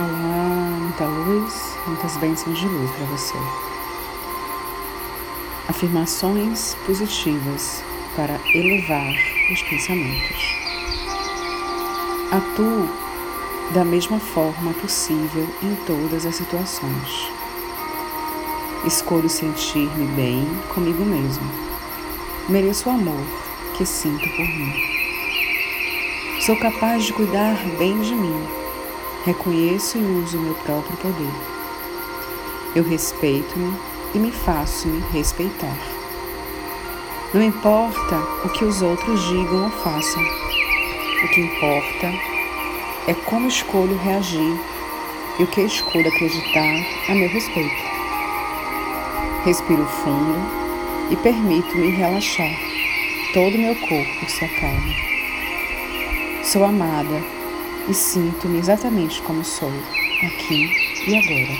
Olá, muita luz, muitas bênçãos de luz para você. Afirmações positivas para elevar os pensamentos. Atuo da mesma forma possível em todas as situações. Escolho sentir-me bem comigo mesmo. Mereço o amor que sinto por mim. Sou capaz de cuidar bem de mim Reconheço e uso meu próprio poder. Eu respeito-me e me faço-me respeitar. Não importa o que os outros digam ou façam. O que importa é como escolho reagir e o que escolho acreditar a meu respeito. Respiro fundo e permito-me relaxar. Todo o meu corpo se acalma. Sou amada e sinto-me exatamente como sou, aqui e agora.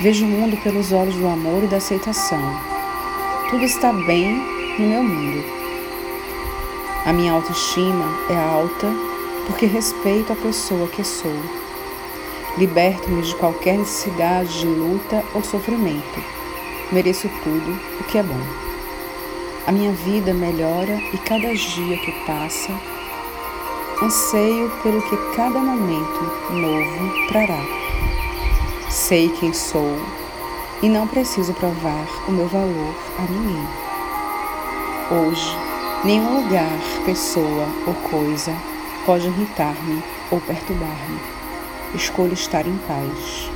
Vejo o mundo pelos olhos do amor e da aceitação. Tudo está bem no meu mundo. A minha autoestima é alta porque respeito a pessoa que sou. Liberto-me de qualquer necessidade de luta ou sofrimento. Mereço tudo o que é bom. A minha vida melhora e cada dia que passa Anseio pelo que cada momento novo trará. Sei quem sou e não preciso provar o meu valor a ninguém. Hoje, nenhum lugar, pessoa ou coisa pode irritar-me ou perturbar-me. Escolho estar em paz.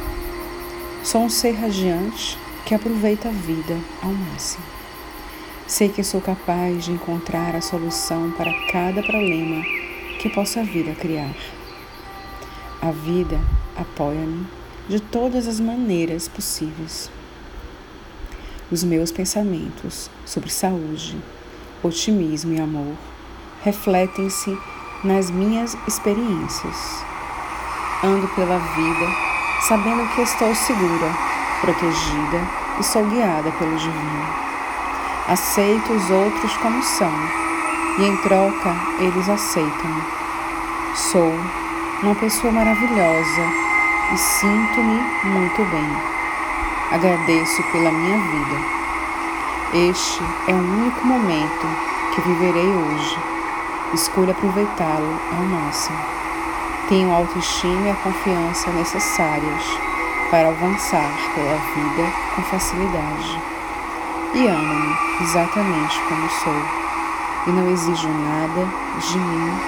Sou um ser radiante que aproveita a vida ao máximo. Sei que sou capaz de encontrar a solução para cada problema que possa vir a criar. A vida apoia-me de todas as maneiras possíveis. Os meus pensamentos sobre saúde, otimismo e amor refletem-se nas minhas experiências. Ando pela vida sabendo que estou segura, protegida e sou guiada pelo Divino. Aceito os outros como são e em troca eles aceitam-me. Sou uma pessoa maravilhosa e sinto-me muito bem. Agradeço pela minha vida. Este é o único momento que viverei hoje. Escolho aproveitá-lo ao máximo. Tenho a autoestima e a confiança necessárias para avançar pela vida com facilidade. E amo-me exatamente como sou e não exijo nada de mim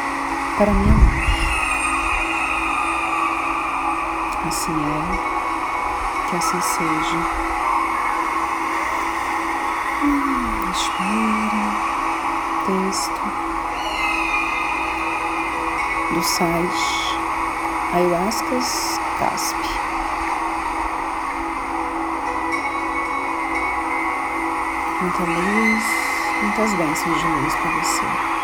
para me amar. Assim é, que assim seja. Hum, respira. Texto do site Ayahuascas Casp. Muita luz muitas bênçãos de luz para você.